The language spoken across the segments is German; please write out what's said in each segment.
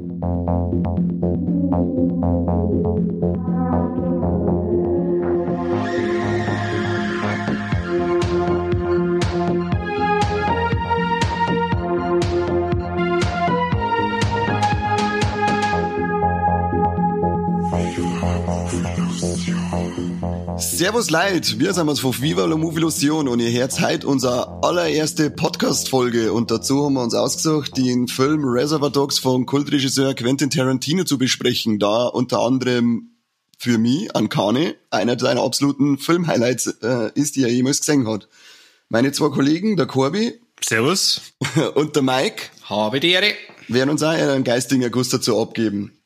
Thank you. Servus Leid, wir sind uns von Viva la Movilusion und ihr hört heute unsere allererste Podcast-Folge und dazu haben wir uns ausgesucht, den Film Reservoir Dogs von Kultregisseur Quentin Tarantino zu besprechen, da unter anderem für mich, Ankane, einer seiner absoluten Filmhighlights äh, ist, die er jemals gesehen hat. Meine zwei Kollegen, der Corby. Servus. Und der Mike. Habe die Ehre. Werden uns auch einen geistigen Erguss dazu abgeben.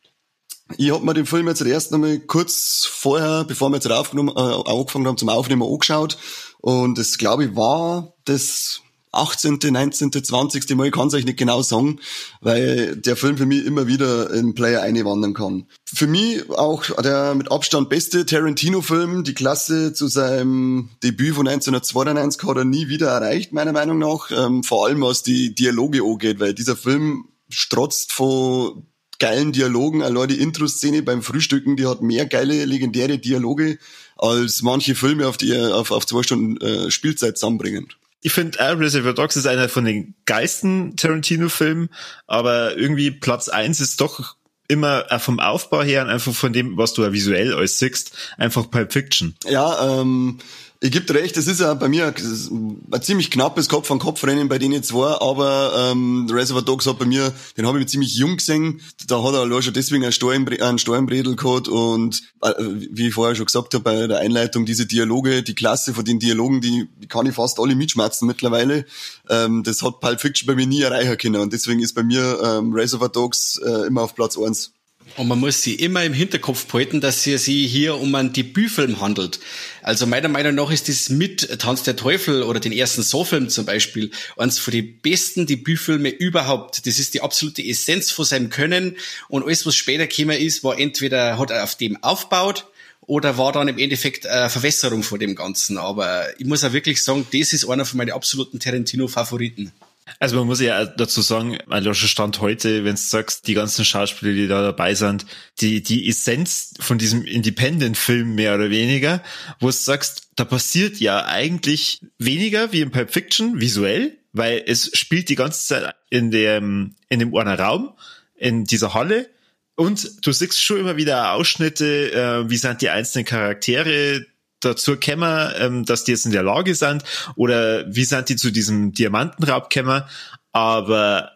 Ich hab mir den Film jetzt erst einmal kurz vorher, bevor wir jetzt aufgenommen, äh, angefangen haben zum Aufnehmen, angeschaut. Und es, glaube ich, war das 18., 19., 20. Mal, ich kann es euch nicht genau sagen, weil der Film für mich immer wieder in Player einwandern kann. Für mich auch der mit Abstand beste Tarantino-Film, die Klasse zu seinem Debüt von 1992 hat er nie wieder erreicht, meiner Meinung nach. Ähm, vor allem was die Dialoge angeht, weil dieser Film strotzt von geilen Dialogen. Allein die Intro-Szene beim Frühstücken, die hat mehr geile, legendäre Dialoge als manche Filme auf, die, auf, auf zwei Stunden äh, Spielzeit zusammenbringen. Ich finde, äh, Reservoir Dogs ist einer von den geilsten Tarantino-Filmen, aber irgendwie Platz eins ist doch immer äh, vom Aufbau her und einfach von dem, was du ja visuell alles siehst, einfach Pulp Fiction. Ja, ähm, ich gebe recht, das ist ja bei mir ein ziemlich knappes Kopf-an-Kopf-Rennen bei denen zwei, aber ähm, Reservoir Dogs hat bei mir, den habe ich ziemlich jung gesehen, da hat er allein schon deswegen einen Steuernbredel gehabt und äh, wie ich vorher schon gesagt habe bei der Einleitung, diese Dialoge, die Klasse von den Dialogen, die, die kann ich fast alle mitschmerzen mittlerweile, ähm, das hat Pulp Fiction bei mir nie erreichen können und deswegen ist bei mir ähm, Reservoir Dogs äh, immer auf Platz eins. Und man muss sie immer im Hinterkopf behalten, dass es sich hier um einen Debütfilm handelt. Also meiner Meinung nach ist das mit Tanz der Teufel oder den ersten Saw-Film zum Beispiel eines von den besten Debütfilme überhaupt. Das ist die absolute Essenz von seinem Können und alles, was später gekommen ist, war entweder hat er auf dem aufbaut oder war dann im Endeffekt eine Verwässerung von dem Ganzen. Aber ich muss auch wirklich sagen, das ist einer von meinen absoluten Tarantino-Favoriten. Also man muss ja dazu sagen, mein Stand heute, wenn du sagst, die ganzen Schauspieler, die da dabei sind, die, die Essenz von diesem Independent-Film mehr oder weniger, wo du sagst, da passiert ja eigentlich weniger wie in Pulp Fiction visuell, weil es spielt die ganze Zeit in dem, in dem einen Raum, in dieser Halle, und du siehst schon immer wieder Ausschnitte, äh, wie sind die einzelnen Charaktere, dazu kämmer, ähm, dass die jetzt in der Lage sind oder wie sind die zu diesem Diamantenraub kämmer, aber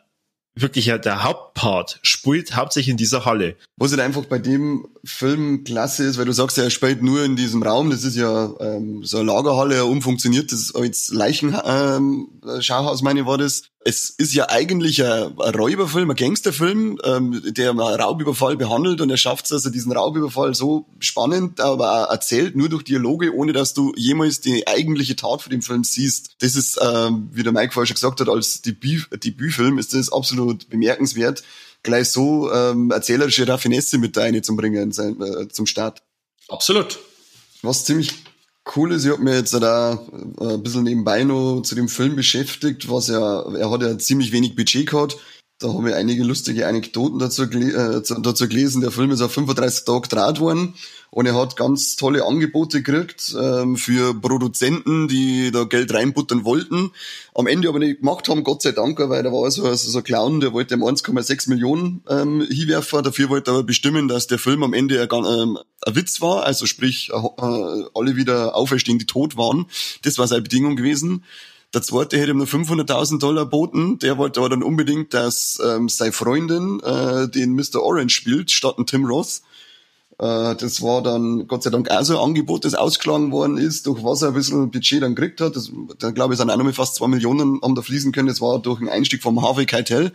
wirklich ja der Hauptpart spielt hauptsächlich in dieser Halle. Was halt einfach bei dem Film klasse ist, weil du sagst, er spielt nur in diesem Raum, das ist ja ähm, so eine Lagerhalle, ein umfunktioniertes als Leichenschauhaus, ähm, meine war das. Es ist ja eigentlich ein, ein Räuberfilm, ein Gangsterfilm, ähm, der einen Raubüberfall behandelt und er schafft es also diesen Raubüberfall so spannend, aber erzählt nur durch Dialoge, ohne dass du jemals die eigentliche Tat für den Film siehst. Das ist, ähm, wie der Mike vorher schon gesagt hat, als Debüt, Debütfilm ist das absolut bemerkenswert gleich so ähm, erzählerische Raffinesse mit reinzubringen äh, zum Start. Absolut. Was ziemlich cool ist, ich habe mir jetzt da äh, ein bisschen nebenbei noch zu dem Film beschäftigt, was ja, er hat ja ziemlich wenig Budget gehabt. Da habe ich einige lustige Anekdoten dazu, äh, dazu gelesen. Der Film ist auf 35 Tage gedreht worden und er hat ganz tolle Angebote gekriegt ähm, für Produzenten, die da Geld reinbuttern wollten. Am Ende aber nicht gemacht haben, Gott sei Dank, weil da war so, also so ein Clown, der wollte ihm 1,6 Millionen ähm, hinwerfen. Dafür wollte er aber bestimmen, dass der Film am Ende ein, ähm, ein Witz war, also sprich äh, alle wieder auferstehen, die tot waren. Das war seine Bedingung gewesen. Der zweite hätte ihm nur 500.000 Dollar boten. Der wollte aber dann unbedingt, dass ähm, seine Freundin äh, den Mr. Orange spielt, statt ein Tim Roth. Äh, das war dann Gott sei Dank auch so ein Angebot, das ausgeschlagen worden ist, durch was er ein bisschen Budget dann gekriegt hat. Das, da glaube ich, sind auch noch mal fast zwei Millionen haben da fließen können. Das war durch einen Einstieg vom Harvey Keitel.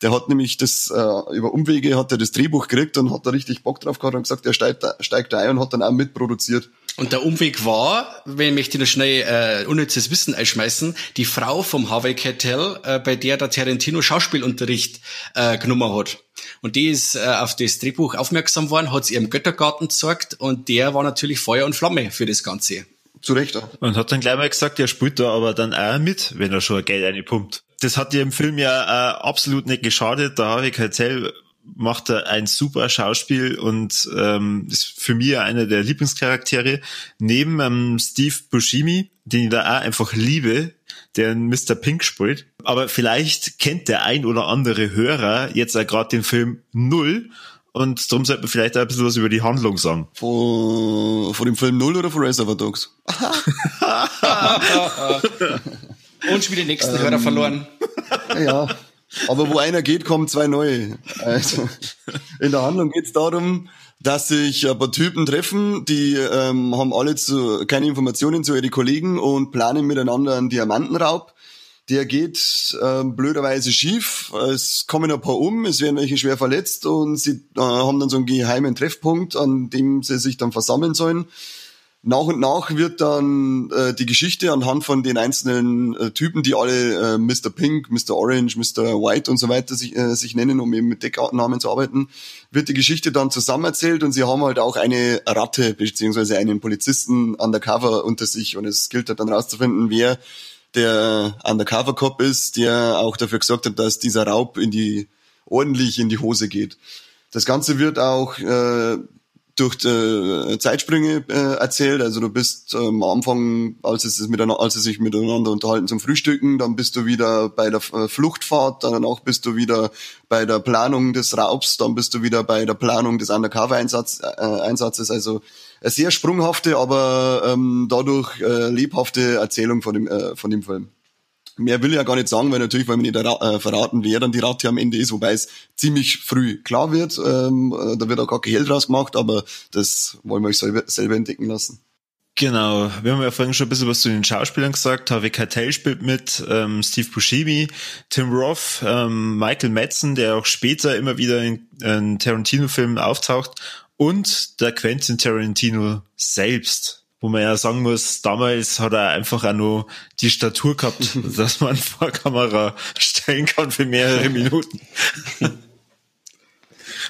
Der hat nämlich das, äh, über Umwege hat er das Drehbuch gekriegt und hat da richtig Bock drauf gehabt und gesagt, er steigt, steigt da ein und hat dann auch mitproduziert. Und der Umweg war, wenn ich möchte noch schnell äh, unnützes Wissen einschmeißen, die Frau vom Harvey Keitel, äh, bei der der Tarantino Schauspielunterricht äh, genommen hat. Und die ist äh, auf das Drehbuch aufmerksam worden, hat es ihrem Göttergarten gezeigt und der war natürlich Feuer und Flamme für das Ganze. Zu Recht auch. Und hat dann gleich mal gesagt, er spielt da aber dann auch mit, wenn er schon Geld einpumpt. Das hat dir im Film ja äh, absolut nicht geschadet. Da habe ich Keitel macht er ein super Schauspiel und ähm, ist für mich einer der Lieblingscharaktere. Neben ähm, Steve Buscemi, den ich da auch einfach liebe, der Mr. Pink spielt. Aber vielleicht kennt der ein oder andere Hörer jetzt auch gerade den Film Null und darum sollte man vielleicht auch ein bisschen was über die Handlung sagen. Von, von dem Film Null oder von Reservoir Dogs? Und schon wieder den nächsten ähm, Hörer verloren. Ja, aber wo einer geht, kommen zwei neue. Also, in der Handlung geht es darum, dass sich ein paar Typen treffen, die ähm, haben alle zu, keine Informationen zu ihren Kollegen und planen miteinander einen Diamantenraub. Der geht ähm, blöderweise schief. Es kommen ein paar um, es werden welche schwer verletzt und sie äh, haben dann so einen geheimen Treffpunkt, an dem sie sich dann versammeln sollen nach und nach wird dann äh, die Geschichte anhand von den einzelnen äh, Typen, die alle äh, Mr. Pink, Mr. Orange, Mr. White und so weiter sich, äh, sich nennen, um eben mit Decknamen zu arbeiten, wird die Geschichte dann zusammenerzählt und sie haben halt auch eine Ratte beziehungsweise einen Polizisten undercover unter sich und es gilt halt dann rauszufinden, wer der Undercover Cop ist, der auch dafür gesorgt hat, dass dieser Raub in die ordentlich in die Hose geht. Das Ganze wird auch äh, durch äh, Zeitsprünge äh, erzählt. Also du bist ähm, am Anfang, als es, miteinander, als sie sich miteinander unterhalten zum Frühstücken, dann bist du wieder bei der äh, Fluchtfahrt, danach bist du wieder bei der Planung des Raubs, dann bist du wieder bei der Planung des Undercover-Einsatzes. Äh, Einsatzes. Also eine sehr sprunghafte, aber ähm, dadurch äh, lebhafte Erzählung von dem, äh, von dem Film. Mehr will ich ja gar nicht sagen, weil natürlich, weil wir nicht äh, verraten, wer dann die Ratte am Ende ist, wobei es ziemlich früh klar wird. Ähm, äh, da wird auch gar kein Geld draus gemacht, aber das wollen wir euch selber, selber entdecken lassen. Genau, wir haben ja vorhin schon ein bisschen was zu den Schauspielern gesagt. Harvey Keitel spielt mit, ähm, Steve Buscemi, Tim Roth, ähm, Michael Madsen, der auch später immer wieder in, in Tarantino-Filmen auftaucht und der Quentin Tarantino selbst wo man ja sagen muss, damals hat er einfach auch nur die Statur gehabt, dass man vor Kamera stellen kann für mehrere Minuten.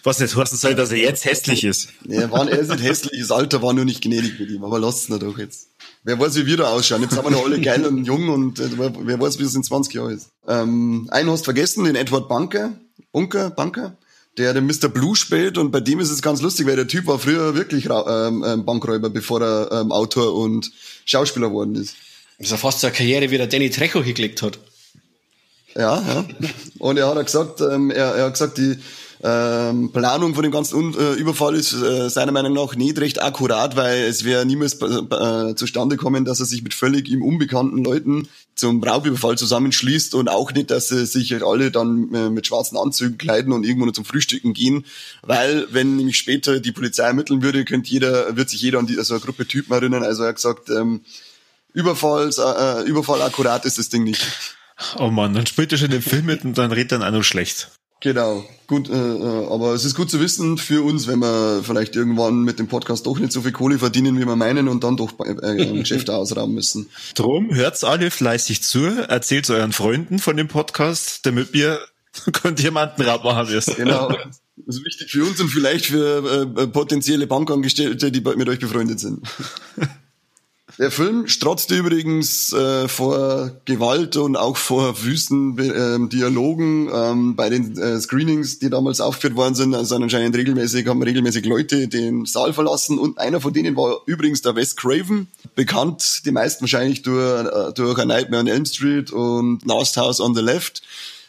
Was nicht heißen soll, dass er jetzt hässlich ist. Nee, er, war, er ist nicht hässlich, das Alter war nur nicht gnädig mit ihm, aber lasst es doch jetzt. Wer weiß, wie wir da ausschauen. Jetzt sind wir noch alle geil und jung und äh, wer weiß, wie es in 20 Jahren ist. Ähm, einen hast du vergessen, den Edward Bunker. Bunker, Bunker der den Mr. Blue spielt und bei dem ist es ganz lustig, weil der Typ war früher wirklich ähm, ähm, Bankräuber, bevor er ähm, Autor und Schauspieler geworden ist. Das ist ja fast so eine Karriere, wie der Danny Trejo hingelegt hat. Ja, ja. Und er hat gesagt, ähm, er, er hat gesagt, die, ähm, Planung von dem ganzen äh, Überfall ist äh, seiner Meinung nach nicht recht akkurat, weil es wäre niemals äh, zustande kommen, dass er sich mit völlig ihm unbekannten Leuten zum Raubüberfall zusammenschließt und auch nicht, dass sie sich alle dann äh, mit schwarzen Anzügen kleiden und irgendwo nur zum Frühstücken gehen, weil wenn nämlich später die Polizei ermitteln würde, könnte jeder, wird sich jeder an die, also eine Gruppe Typen erinnern. Also er hat gesagt, ähm, Überfall, äh, Überfall akkurat ist das Ding nicht. Oh man, dann spielt er schon den Film mit und dann redet er auch noch schlecht. Genau, gut, äh, äh, aber es ist gut zu wissen für uns, wenn wir vielleicht irgendwann mit dem Podcast doch nicht so viel Kohle verdienen, wie wir meinen und dann doch äh, Geschäfte ausrauben müssen. Drum hört's alle fleißig zu, erzählt euren Freunden von dem Podcast, damit wir Diamantenraub machen wirst. Genau. Das ist wichtig für uns und vielleicht für äh, potenzielle Bankangestellte, die mit euch befreundet sind. Der Film strotzte übrigens äh, vor Gewalt und auch vor wüsten äh, Dialogen ähm, bei den äh, Screenings, die damals aufgeführt worden sind. Also anscheinend regelmäßig haben regelmäßig Leute den Saal verlassen und einer von denen war übrigens der Wes Craven, bekannt die meisten wahrscheinlich durch, äh, durch A Nightmare on Elm Street und Last House on the Left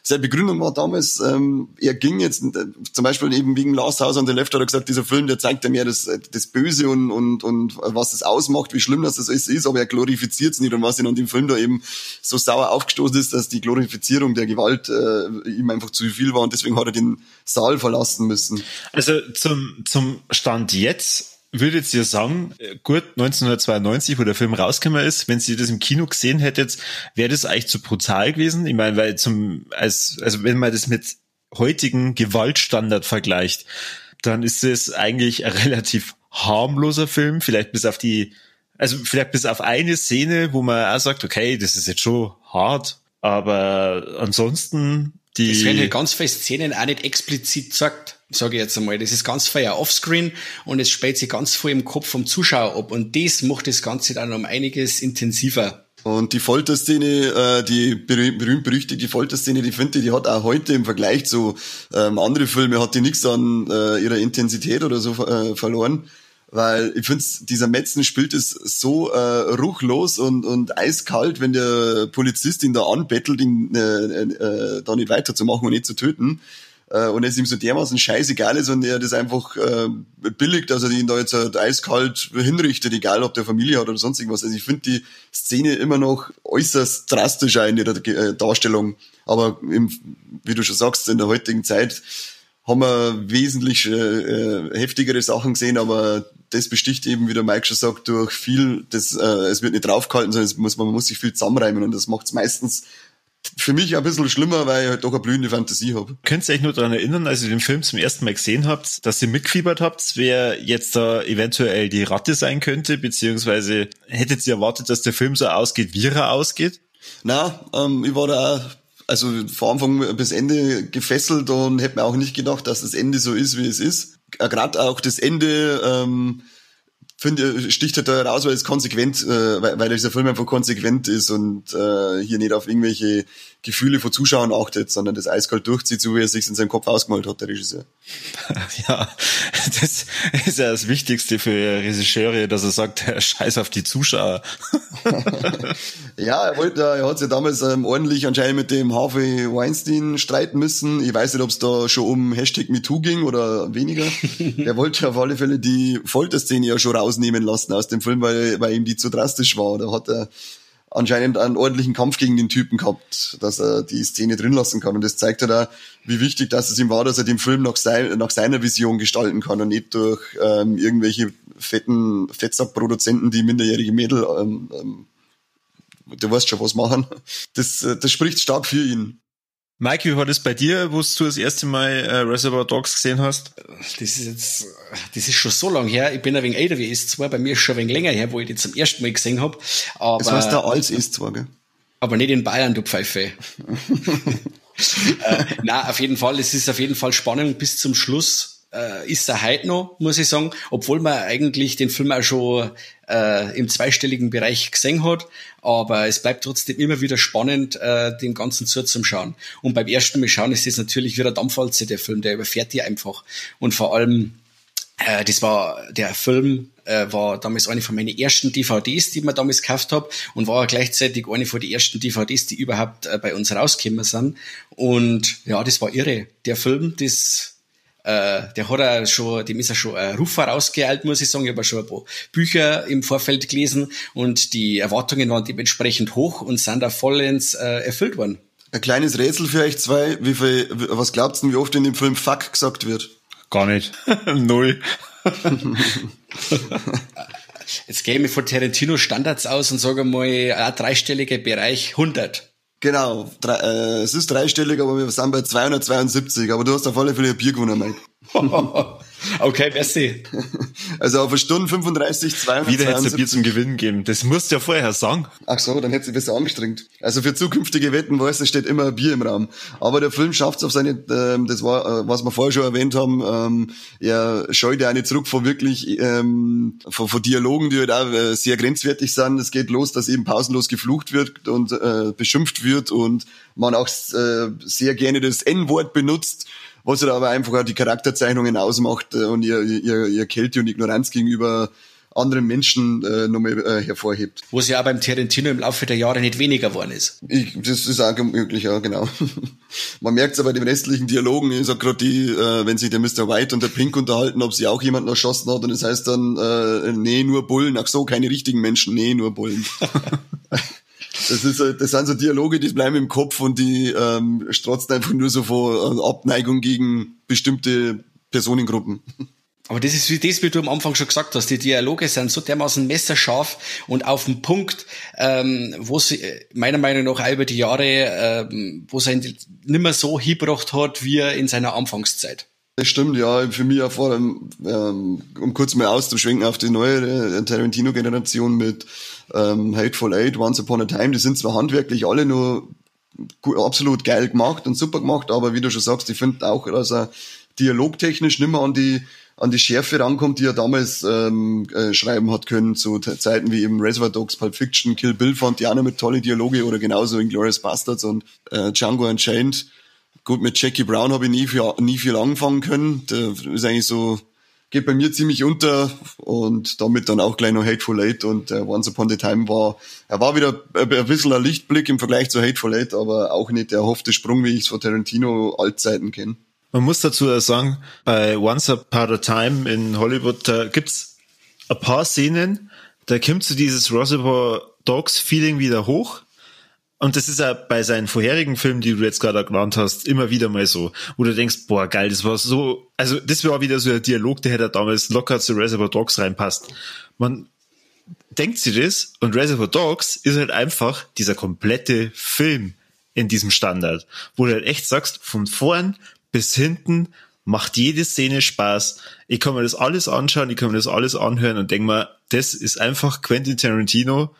seine Begründung war damals, ähm, er ging jetzt, äh, zum Beispiel eben wegen Last House on the Left hat er gesagt, dieser Film, der zeigt ja mehr das, äh, das Böse und, und, und was das ausmacht, wie schlimm das ist, ist aber er glorifiziert es nicht und was ihn an dem Film da eben so sauer aufgestoßen ist, dass die Glorifizierung der Gewalt äh, ihm einfach zu viel war und deswegen hat er den Saal verlassen müssen. Also zum, zum Stand jetzt würdet ihr sagen, äh, gut, 1992, wo der Film rausgekommen ist, wenn ihr das im Kino gesehen hättet, wäre das eigentlich zu brutal gewesen? Ich meine, weil zum, als, also wenn man das mit heutigen Gewaltstandard vergleicht, dann ist es eigentlich ein relativ harmloser Film, vielleicht bis auf die, also vielleicht bis auf eine Szene, wo man auch sagt, okay, das ist jetzt schon hart, aber ansonsten die. Es werden halt ganz viele Szenen auch nicht explizit gesagt sage ich jetzt einmal. Das ist ganz feier offscreen und es spielt sich ganz voll im Kopf vom Zuschauer ab und das macht das Ganze dann um einiges intensiver. Und die Folterszene, äh, die berühmt-berüchtigte Folterszene, die finde ich, die hat auch heute im Vergleich zu ähm, anderen Filmen, hat die nichts an äh, ihrer Intensität oder so äh, verloren. Weil ich finde, dieser Metzen spielt es so äh, ruchlos und, und eiskalt, wenn der Polizist ihn da anbettelt, ihn äh, äh, da nicht weiterzumachen und nicht zu töten äh, und es ihm so dermaßen scheißegal ist und er das einfach äh, billigt, dass er ihn da jetzt halt eiskalt hinrichtet, egal ob der Familie hat oder sonst irgendwas. Also ich finde die Szene immer noch äußerst drastisch in ihrer äh, Darstellung. Aber im, wie du schon sagst, in der heutigen Zeit haben wir wesentlich äh, äh, heftigere Sachen gesehen, aber das besticht eben, wie der Mike schon sagt, durch viel, das, äh, es wird nicht draufgehalten, sondern es muss, man muss sich viel zusammenreimen und das macht es meistens für mich ein bisschen schlimmer, weil ich halt doch eine blühende Fantasie habe. Könnt ihr euch nur daran erinnern, als ihr den Film zum ersten Mal gesehen habt, dass ihr mitgefiebert habt, wer jetzt da eventuell die Ratte sein könnte, beziehungsweise hättet ihr erwartet, dass der Film so ausgeht, wie er ausgeht? Na, ähm, ich war da also von Anfang bis Ende gefesselt und hätte mir auch nicht gedacht, dass das Ende so ist, wie es ist. Äh, Gerade auch das Ende, ähm, finde, sticht halt da raus, weil es konsequent, äh, weil, weil dieser Film einfach konsequent ist und äh, hier nicht auf irgendwelche Gefühle von Zuschauern achtet, sondern das eiskalt durchzieht, so wie er sich in seinem Kopf ausgemalt hat, der Regisseur. Ja, das ist ja das Wichtigste für Regisseure, dass er sagt, scheiß auf die Zuschauer. ja, er wollte, er hat sich ja damals ähm, ordentlich anscheinend mit dem Harvey Weinstein streiten müssen. Ich weiß nicht, ob es da schon um Hashtag MeToo ging oder weniger. er wollte auf alle Fälle die Folterszene ja schon rausnehmen lassen aus dem Film, weil, weil ihm die zu drastisch war. Da hat er anscheinend einen ordentlichen Kampf gegen den Typen gehabt, dass er die Szene drin lassen kann. Und das zeigt ja da, wie wichtig das es ihm war, dass er den Film nach, sein, nach seiner Vision gestalten kann und nicht durch ähm, irgendwelche fetten Fettsackproduzenten, die minderjährige Mädel, ähm, ähm, du weißt schon was machen. Das, äh, das spricht stark für ihn. Mike, wie war das bei dir, wo du das erste Mal äh, Reservoir Dogs gesehen hast? Das ist jetzt, das ist schon so lang her. Ich bin ein wenig älter wie S2. Bei mir ist schon ein wenig länger her, wo ich die zum ersten Mal gesehen habe. Aber, das heißt da als S2, gell? Aber nicht in Bayern, du Pfeife. äh, na, auf jeden Fall. Es ist auf jeden Fall spannend bis zum Schluss äh, ist er heute noch, muss ich sagen, obwohl man eigentlich den Film auch schon äh, im zweistelligen Bereich gesehen hat. Aber es bleibt trotzdem immer wieder spannend, äh, den ganzen zuzuschauen. Und beim ersten Mal schauen ist das natürlich wieder Dampfwalze, der Film, der überfährt die einfach. Und vor allem, äh, das war der Film, äh, war damals eine von meinen ersten DVDs, die mir damals gekauft habe und war gleichzeitig eine von den ersten DVDs, die überhaupt äh, bei uns rausgekommen sind. Und ja, das war irre. Der Film, das äh, der hat er schon, dem ist er schon ein Ruf vorausgeeilt, muss ich sagen. Ich habe schon ein paar Bücher im Vorfeld gelesen und die Erwartungen waren dementsprechend hoch und sind da vollends äh, erfüllt worden. Ein kleines Rätsel für euch zwei. Wie viel, was glaubt ihr, wie oft in dem Film Fuck gesagt wird? Gar nicht. Null. Jetzt gehe ich mir von Tarantino Standards aus und sage mal, ein dreistelliger Bereich 100. Genau, drei, äh, es ist dreistellig, aber wir sind bei 272. Aber du hast auf alle Fälle ein Bier gewonnen, Mike. okay, merci. Also auf eine Stunde 35, 272. Wieder hätte es ein Bier zum Gewinnen geben. Das musst du ja vorher sagen. Ach so, dann hätte sie besser angestrengt. Also für zukünftige Wetten weißt du, steht immer ein Bier im Raum. Aber der Film schafft es auf seine, ähm, das war, äh, was wir vorher schon erwähnt haben, ähm, er scheut ja nicht zurück von wirklich, ähm, von, von Dialogen, die halt auch äh, sehr grenzwertig sind. Es geht los, dass eben pausenlos geflucht wird und äh, beschimpft wird und man auch äh, sehr gerne das N-Wort benutzt was halt aber einfach auch die Charakterzeichnungen ausmacht äh, und ihr, ihr, ihr Kälte und Ignoranz gegenüber anderen Menschen äh, nochmal äh, hervorhebt. Wo es ja auch beim Tarantino im Laufe der Jahre nicht weniger geworden ist. Ich, das ist auch möglich, ja, genau. Man merkt es aber bei den restlichen Dialogen, ich sag gerade die, äh, wenn sich der Mr. White und der Pink unterhalten, ob sie auch jemanden erschossen hat und das heißt dann, äh, nee, nur Bullen, ach so, keine richtigen Menschen, nee, nur Bullen. Das, ist, das sind so Dialoge, die bleiben im Kopf und die ähm, strotzen einfach nur so vor äh, Abneigung gegen bestimmte Personengruppen. Aber das ist wie das, wie du am Anfang schon gesagt hast. Die Dialoge sind so dermaßen messerscharf und auf dem Punkt, ähm, wo sie meiner Meinung nach auch über die Jahre, ähm, wo sie ihn nimmer so hingebracht hat, wie er in seiner Anfangszeit. Das stimmt, ja. Für mich auch vor allem, ähm, um kurz mal auszuschwenken auf die neue Tarantino-Generation mit ähm, Hateful Eight, Once Upon a Time, die sind zwar handwerklich alle nur absolut geil gemacht und super gemacht, aber wie du schon sagst, ich finde auch, dass er dialogtechnisch nimmer an die an die Schärfe rankommt, die er damals ähm, äh, schreiben hat können, zu Zeiten wie eben Reservoir Dogs, Pulp Fiction, Kill Bill fand die auch noch mit tolle Dialoge oder genauso in Glorious Bastards und äh, Django Unchained. Gut, mit Jackie Brown habe ich nie viel, nie viel anfangen können. Der ist eigentlich so, geht bei mir ziemlich unter und damit dann auch gleich noch Hateful Eight und äh, Once Upon a Time war, er war wieder ein, bisschen ein Lichtblick im Vergleich zu Hateful Eight, aber auch nicht der erhoffte Sprung, wie ich es von Tarantino Altzeiten kenne. Man muss dazu sagen, bei Once Upon a Time in Hollywood, da gibt's ein paar Szenen, da kommt so dieses Reservoir Dogs Feeling wieder hoch. Und das ist ja bei seinen vorherigen Filmen, die du jetzt gerade genannt hast, immer wieder mal so, wo du denkst, boah, geil, das war so, also das war wieder so ein Dialog, der hätte damals locker zu Reservoir Dogs reinpasst. Man denkt sich das und Reservoir Dogs ist halt einfach dieser komplette Film in diesem Standard, wo du halt echt sagst, von vorn bis hinten macht jede Szene Spaß. Ich kann mir das alles anschauen, ich kann mir das alles anhören und denke mir, das ist einfach Quentin Tarantino,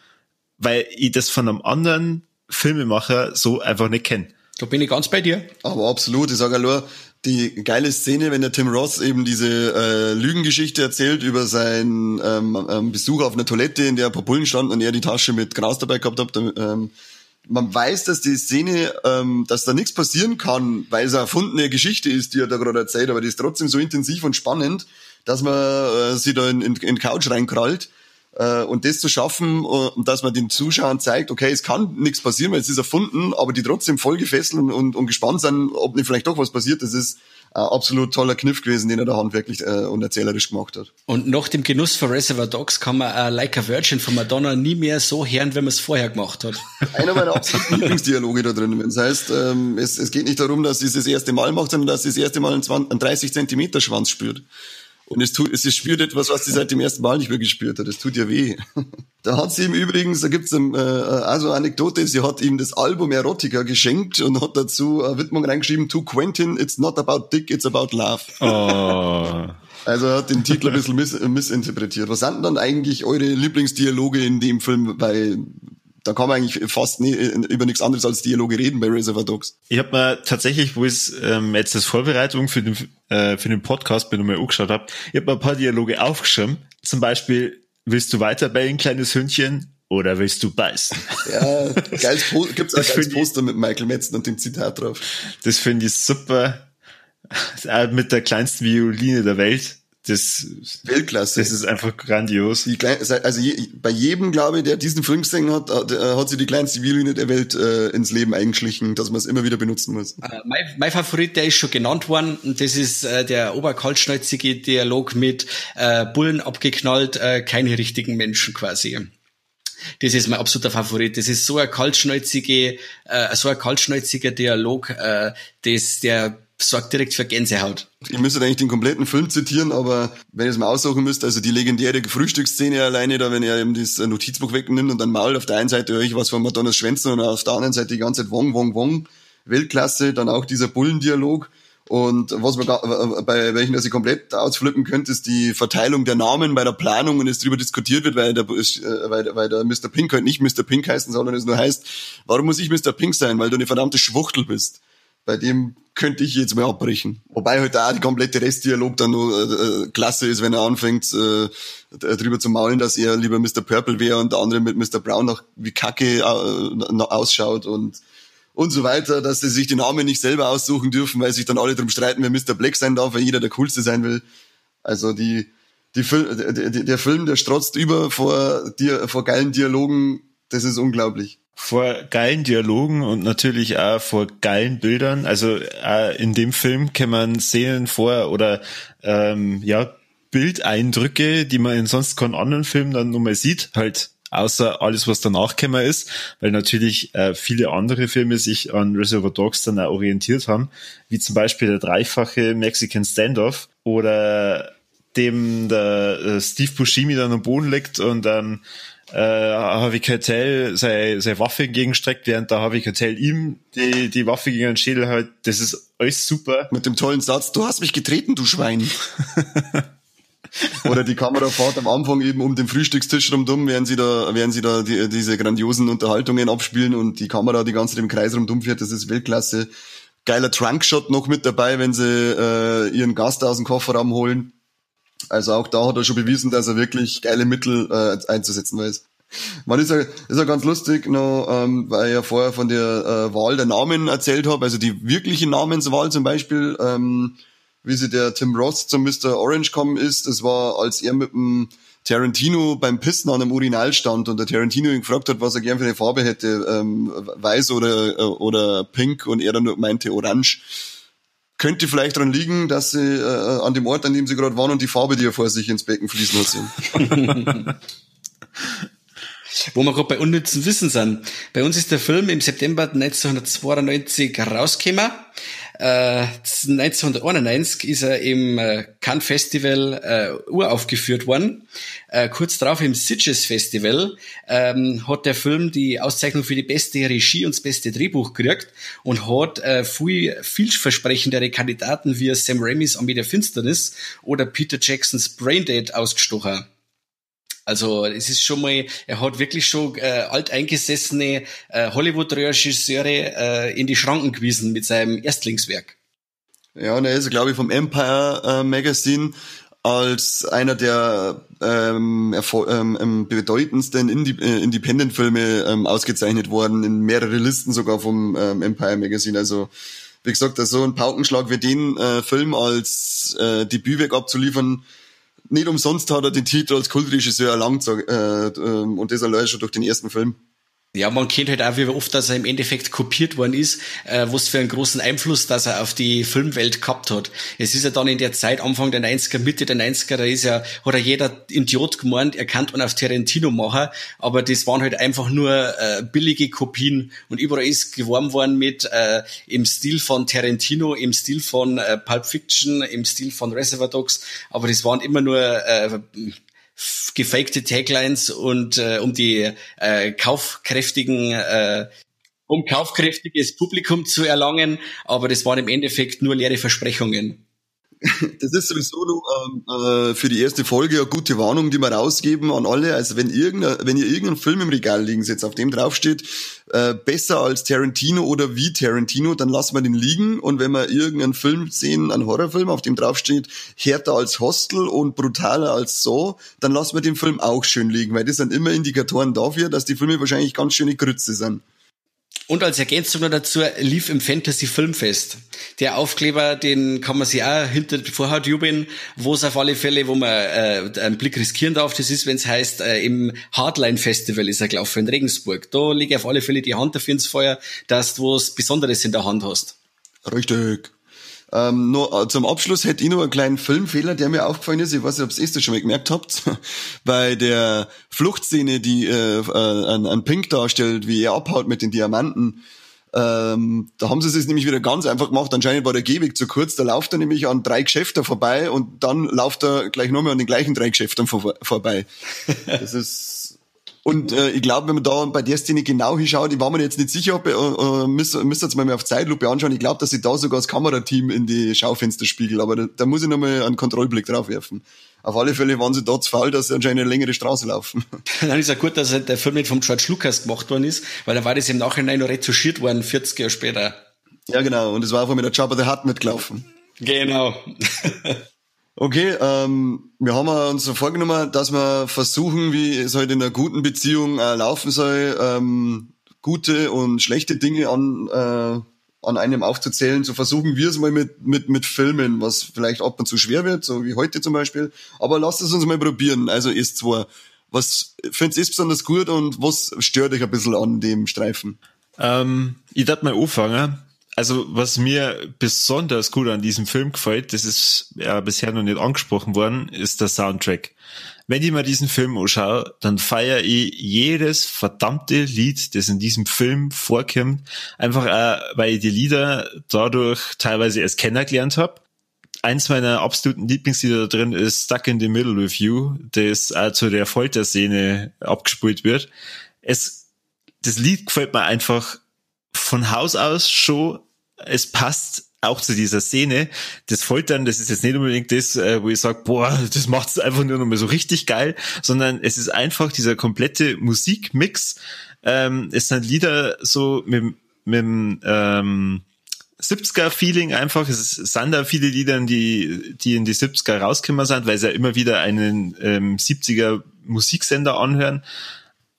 weil ich das von einem anderen Filmemacher so einfach nicht kenne. Da bin ich ganz bei dir. Aber absolut, ich sage nur, die geile Szene, wenn der Tim Ross eben diese äh, Lügengeschichte erzählt über seinen ähm, ähm, Besuch auf einer Toilette, in der ein paar Bullen standen und er die Tasche mit Gras dabei gehabt hat, ähm, man weiß, dass die Szene, ähm, dass da nichts passieren kann, weil es eine erfundene Geschichte ist, die er da gerade erzählt, aber die ist trotzdem so intensiv und spannend, dass man äh, sie da in, in, in Couch reinkrallt. Äh, und das zu schaffen, äh, und dass man den Zuschauern zeigt, okay, es kann nichts passieren, weil es ist erfunden, aber die trotzdem voll gefesselt und, und, und gespannt sind, ob nicht vielleicht doch was passiert, das ist ein absolut toller Kniff gewesen, den er da handwerklich äh, und erzählerisch gemacht hat. Und nach dem Genuss von Reservoir Dogs kann man äh, Like a Virgin von Madonna nie mehr so hören, wenn man es vorher gemacht hat. Einer meiner absoluten Lieblingsdialoge da drin. Das heißt, ähm, es, es geht nicht darum, dass sie es das erste Mal macht, sondern dass sie das erste Mal einen, 20, einen 30 Zentimeter Schwanz spürt. Und es tut, es spürt etwas, was sie seit dem ersten Mal nicht mehr gespürt hat. Es tut ihr weh. Da hat sie ihm übrigens, da gibt's ähm, äh, also eine Anekdote, sie hat ihm das Album Erotica geschenkt und hat dazu eine Widmung reingeschrieben, to Quentin, it's not about dick, it's about love. Oh. Also er hat den Titel ein bisschen miss, missinterpretiert. Was sind dann eigentlich eure Lieblingsdialoge in dem Film? Weil da kann man eigentlich fast nie, über nichts anderes als Dialoge reden bei Reservoir Dogs. Ich habe mir tatsächlich, wo ich ähm, jetzt als Vorbereitung für den, äh, für den Podcast bin und mir angeschaut habe, ich habe mir ein paar Dialoge aufgeschrieben. Zum Beispiel, willst du weiter bellen, kleines Hündchen? Oder willst du beißen? Ja, geiles po gibt's auch ein Poster mit Michael Metzen und dem Zitat drauf. Das finde ich super. Mit der kleinsten Violine der Welt das Weltklasse. Das ist einfach grandios. Die klein, also je, bei jedem, glaube ich, der diesen Film gesehen hat, hat, äh, hat sie die kleinste Violine der Welt äh, ins Leben eingeschlichen, dass man es immer wieder benutzen muss. Äh, mein, mein Favorit, der ist schon genannt worden, und das ist äh, der oberkaltschnäuzige Dialog mit äh, Bullen abgeknallt, äh, keine richtigen Menschen quasi. Das ist mein absoluter Favorit. Das ist so ein kaltschnäuzige, äh, so ein kaltschnäuziger Dialog, äh, das der sorgt direkt für Gänsehaut. Ich müsste eigentlich den kompletten Film zitieren, aber wenn ihr es mal aussuchen müsst, also die legendäre Frühstücksszene alleine da, wenn er eben das Notizbuch wegnimmt und dann mault auf der einen Seite euch was von Madonnas Schwänzen und auf der anderen Seite die ganze Zeit Wong, Wong, Wong. Weltklasse, dann auch dieser Bullendialog. Und was man bei welchen ich komplett ausflippen könnte, ist die Verteilung der Namen bei der Planung und es darüber diskutiert wird, weil der, äh, weil, weil der Mr. Pink halt nicht Mr. Pink heißen, sondern es nur heißt, warum muss ich Mr. Pink sein? Weil du eine verdammte Schwuchtel bist bei dem könnte ich jetzt mal abbrechen. Wobei halt auch die komplette Restdialog dann nur äh, äh, klasse ist, wenn er anfängt, äh, drüber zu maulen, dass er lieber Mr. Purple wäre und der andere mit Mr. Brown noch wie Kacke äh, ausschaut und und so weiter, dass sie sich die Namen nicht selber aussuchen dürfen, weil sich dann alle drum streiten, wer Mr. Black sein darf, weil jeder der Coolste sein will. Also die, die, die der Film, der strotzt über vor, vor geilen Dialogen, das ist unglaublich vor geilen Dialogen und natürlich auch vor geilen Bildern. Also in dem Film kann man Szenen vor oder ähm, ja Bildeindrücke, die man in sonst keinen anderen Film dann nur mal sieht, halt außer alles, was danach gekommen ist, weil natürlich äh, viele andere Filme sich an Reservoir Dogs dann auch orientiert haben, wie zum Beispiel der dreifache Mexican Standoff oder dem der äh, Steve Buscemi dann am Boden liegt und dann äh, Harvey Keitel seine, seine Waffe entgegenstreckt, während der Harvey Keitel ihm die, die Waffe gegen den Schädel hält. Das ist alles super. Mit dem tollen Satz, du hast mich getreten, du Schwein. Oder die Kamera fährt am Anfang eben um den Frühstückstisch rumdumm, während sie da, während sie da die, diese grandiosen Unterhaltungen abspielen und die Kamera die ganze Zeit im Kreis rumdumm fährt. Das ist Weltklasse. Geiler Trunkshot noch mit dabei, wenn sie äh, ihren Gast aus dem Kofferraum holen. Also auch da hat er schon bewiesen, dass er wirklich geile Mittel äh, einzusetzen weiß. Man ist ja, ist ja ganz lustig, noch, ähm, weil ich ja vorher von der äh, Wahl der Namen erzählt habe, also die wirkliche Namenswahl zum Beispiel, ähm, wie sie der Tim Ross zum Mr. Orange kommen ist, das war, als er mit dem Tarantino beim Pissen an einem Urinal stand und der Tarantino ihn gefragt hat, was er gern für eine Farbe hätte, ähm, weiß oder, äh, oder pink und er dann nur meinte orange. Könnte vielleicht daran liegen, dass sie äh, an dem Ort, an dem sie gerade waren und die Farbe, die er vor sich ins Becken fließen hat, sehen. Wo wir gerade bei unnützen Wissen sind. Bei uns ist der Film im September 1992 rausgekommen. Äh, 1991 ist er im äh, Cannes Festival äh, uraufgeführt worden. Äh, kurz darauf im Sitges Festival ähm, hat der Film die Auszeichnung für die beste Regie und das beste Drehbuch gekriegt und hat äh, viel vielversprechendere Kandidaten wie Sam Raimis Armee der Finsternis oder Peter Jacksons Braindead ausgestochen. Also es ist schon mal, er hat wirklich schon äh, alteingesessene äh, Hollywood-Regisseure äh, in die Schranken gewiesen mit seinem Erstlingswerk. Ja, und er ist, glaube ich, vom Empire äh, Magazine als einer der ähm, ähm, bedeutendsten Indie äh, Independent-Filme ähm, ausgezeichnet worden, in mehrere Listen sogar vom ähm, Empire Magazine. Also wie gesagt, so ein Paukenschlag wie den äh, Film als äh, Debütwerk abzuliefern, nicht umsonst hat er den Titel als Kultregisseur erlangt äh, ähm, und das allein schon durch den ersten Film. Ja, man kennt halt auch, wie oft, dass er im Endeffekt kopiert worden ist, äh, was für einen großen Einfluss, dass er auf die Filmwelt gehabt hat. Es ist ja dann in der Zeit, Anfang der 90er, Mitte der 90er, da ist ja, hat ja jeder Idiot gemeint, er kann man auf Tarantino machen, aber das waren halt einfach nur äh, billige Kopien und überall ist geworben worden mit äh, im Stil von Tarantino, im Stil von äh, Pulp Fiction, im Stil von Reservoir Dogs, aber das waren immer nur äh, gefakte Taglines und äh, um die äh, kaufkräftigen äh, um kaufkräftiges Publikum zu erlangen, aber das waren im Endeffekt nur leere Versprechungen. Das ist sowieso nur, ähm, äh, für die erste Folge eine gute Warnung, die wir rausgeben an alle. Also wenn, irgendein, wenn ihr irgendeinen Film im Regal liegen seht, auf dem draufsteht, äh, besser als Tarantino oder wie Tarantino, dann lassen wir den liegen. Und wenn wir irgendeinen Film sehen, einen Horrorfilm, auf dem draufsteht, härter als Hostel und brutaler als so, dann lassen wir den Film auch schön liegen, weil das sind immer Indikatoren dafür, dass die Filme wahrscheinlich ganz schöne Grütze sind. Und als Ergänzung noch dazu lief im Fantasy Filmfest. Der Aufkleber, den kann man sich auch hinter die Vorhaut jubeln, wo es auf alle Fälle, wo man äh, einen Blick riskieren darf, das ist, wenn es heißt, äh, im Hardline Festival ist er gelaufen in Regensburg. Da liege auf alle Fälle die Hand dafür ins Feuer, dass du was Besonderes in der Hand hast. Richtig. Ähm, nur äh, zum Abschluss hätte ich noch einen kleinen Filmfehler, der mir aufgefallen ist. Ich weiß nicht, ob ihr es schon mal gemerkt habt. Bei der Fluchtszene, die äh, äh, ein, ein Pink darstellt, wie er abhaut mit den Diamanten. Ähm, da haben sie es nämlich wieder ganz einfach gemacht. Anscheinend war der Gehweg zu kurz. Da läuft er nämlich an drei Geschäften vorbei und dann läuft er gleich nochmal an den gleichen drei Geschäften vor, vorbei. Das ist und äh, ich glaube, wenn man da bei der Szene genau hinschaut, ich war mir jetzt nicht sicher, ob ihr, äh, müsst, müsst jetzt mal auf Zeitlupe anschauen. Ich glaube, dass sie da sogar das Kamerateam in die Schaufenster spiegelt, aber da, da muss ich nochmal einen Kontrollblick drauf werfen. Auf alle Fälle waren sie da zu faul, dass sie anscheinend eine längere Straße laufen. Dann ist ja gut, dass der Film nicht vom George Lucas gemacht worden ist, weil da war das im Nachhinein noch retuschiert worden, 40 Jahre später. Ja, genau. Und es war einfach mit der Jabba the Hutt mitgelaufen. Genau. Okay, ähm, wir haben uns vorgenommen, dass wir versuchen, wie es halt in einer guten Beziehung äh, laufen soll, ähm, gute und schlechte Dinge an, äh, an einem aufzuzählen. So versuchen wir es mal mit, mit, mit Filmen, was vielleicht ab und zu schwer wird, so wie heute zum Beispiel. Aber lasst es uns mal probieren. Also ist zwar, was findest ihr besonders gut und was stört euch ein bisschen an dem Streifen? Ähm, ich darf mal anfangen also was mir besonders gut an diesem Film gefällt, das ist ja bisher noch nicht angesprochen worden, ist der Soundtrack. Wenn ich mir diesen Film anschaue, dann feiere ich jedes verdammte Lied, das in diesem Film vorkommt, einfach auch, weil ich die Lieder dadurch teilweise erst kennengelernt habe. Eins meiner absoluten Lieblingslieder da drin ist Stuck in the Middle with You, das auch zu der Folterszene abgespielt wird. Es, das Lied gefällt mir einfach von Haus aus schon es passt auch zu dieser Szene. Das Foltern, das ist jetzt nicht unbedingt das, äh, wo ich sage, boah, das macht es einfach nur noch mal so richtig geil, sondern es ist einfach dieser komplette Musikmix. Ähm, es sind Lieder so mit, mit ähm, 70er-Feeling einfach. Es sind da viele Lieder, die, die in die 70er rausgekommen sind, weil sie ja immer wieder einen ähm, 70er Musiksender anhören.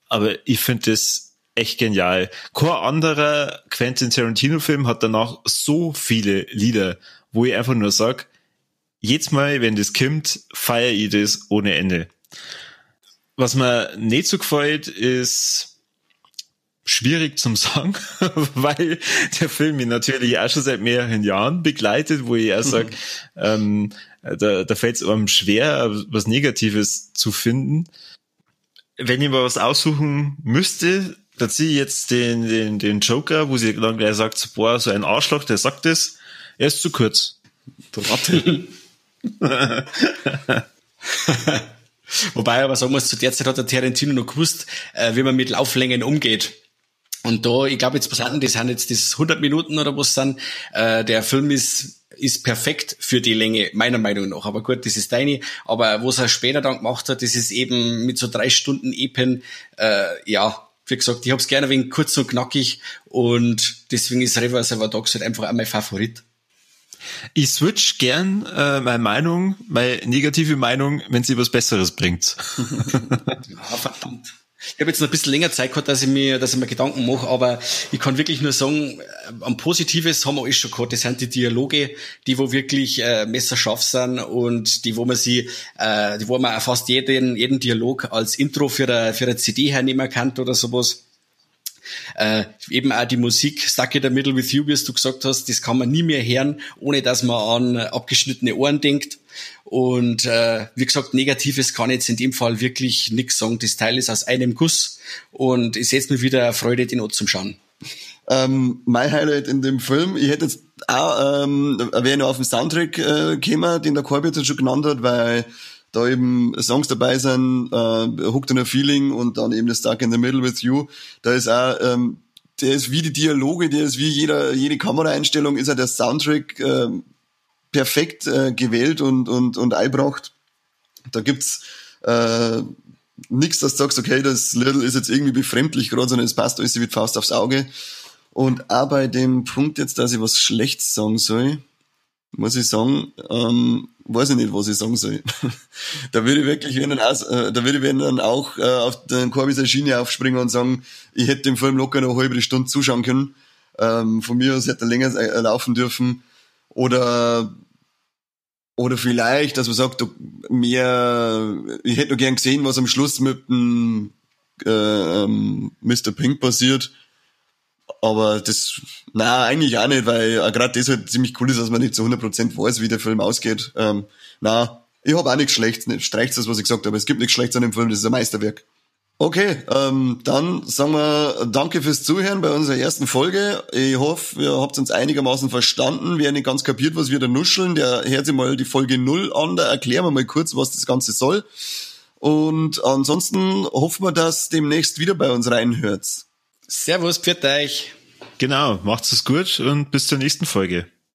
Aber ich finde das echt genial. Kein anderer Quentin Tarantino-Film hat danach so viele Lieder, wo ich einfach nur sag, jedes Mal, wenn das kommt, feiere ich das ohne Ende. Was mir nicht so gefällt, ist schwierig zum sagen, weil der Film mich natürlich auch schon seit mehreren Jahren begleitet, wo ich auch sage, ähm, da, da fällt es einem schwer, was Negatives zu finden. Wenn ich mal was aussuchen müsste, da ziehe ich jetzt den, den, den Joker, wo sie dann gleich sagt, boah, so ein Arschloch, der sagt das, er ist zu kurz. Wobei aber sagen muss, zu der Zeit hat der Tarantino noch gewusst, äh, wie man mit Lauflängen umgeht. Und da, ich glaube jetzt, was hatten das sind jetzt das 100 Minuten oder was sind. Äh, der Film ist ist perfekt für die Länge, meiner Meinung nach. Aber gut, das ist deine. Aber was er später dann gemacht hat, das ist eben mit so drei Stunden Epen, äh, ja, wie gesagt, ich habe es gerne wegen kurz und knackig und deswegen ist Reservoir Dogs halt einfach auch mein Favorit. Ich switch gern äh, meine Meinung, meine negative Meinung, wenn sie was Besseres bringt. ja, verdammt. Ich habe jetzt noch ein bisschen länger Zeit gehabt, dass ich mir, dass ich mir Gedanken mache, aber ich kann wirklich nur sagen, am Positives haben wir eh schon gehabt. Das sind die Dialoge, die wo wirklich äh, messerscharf sind und die wo man sie, äh, die wo man fast jeden, jeden Dialog als Intro für eine, für eine CD hernehmen kann oder sowas. Äh, eben auch die Musik Stuck in the Middle with You, wie du gesagt hast, das kann man nie mehr hören, ohne dass man an abgeschnittene Ohren denkt. Und äh, wie gesagt, Negatives kann jetzt in dem Fall wirklich nichts sagen. Das Teil ist aus einem Guss und es setzt mir wieder Freude, den Ort zum Schauen. Ähm, mein Highlight in dem Film, ich hätte jetzt auch, ähm, wäre noch auf den Soundtrack äh, gekommen, den der Corby jetzt schon genannt hat, weil da eben Songs dabei sind, äh, Hooked on a Feeling und dann eben das Stuck in the Middle with You. Da ist auch, ähm, der ist wie die Dialoge, der ist wie jeder, jede Kameraeinstellung, ist ja der Soundtrack äh, perfekt äh, gewählt und, und, und einbracht. Da gibt's äh, nichts, dass du sagst, okay, das Little ist jetzt irgendwie befremdlich gerade, sondern es passt alles wie Faust aufs Auge. Und auch bei dem Punkt jetzt, dass ich was Schlechtes sagen soll, muss ich sagen, ähm, weiß ich nicht, was ich sagen soll. da würde ich wirklich, wenn dann auch, äh, da würde ich dann auch äh, auf den Korbis Schiene aufspringen und sagen, ich hätte dem Film locker noch eine halbe Stunde zuschauen können. Ähm, von mir aus hätte er länger äh, laufen dürfen. Oder oder vielleicht, dass man sagt, mehr, ich hätte nur gern gesehen, was am Schluss mit dem äh, ähm, Mr. Pink passiert. Aber das, na eigentlich auch nicht, weil äh, gerade das halt ziemlich cool ist, dass man nicht zu 100% weiß, wie der Film ausgeht. Ähm, na, ich habe auch nichts Schlechtes, streicht das, was ich gesagt habe. Es gibt nichts Schlechtes an dem Film, das ist ein Meisterwerk. Okay, ähm, dann sagen wir danke fürs Zuhören bei unserer ersten Folge. Ich hoffe, ihr habt uns einigermaßen verstanden. Wer nicht ganz kapiert, was wir da nuscheln, der hört sich mal die Folge null an. Da erklären wir mal kurz, was das Ganze soll. Und ansonsten hoffen wir, dass demnächst wieder bei uns reinhört. Servus, pfiat euch. Genau, macht's es gut und bis zur nächsten Folge.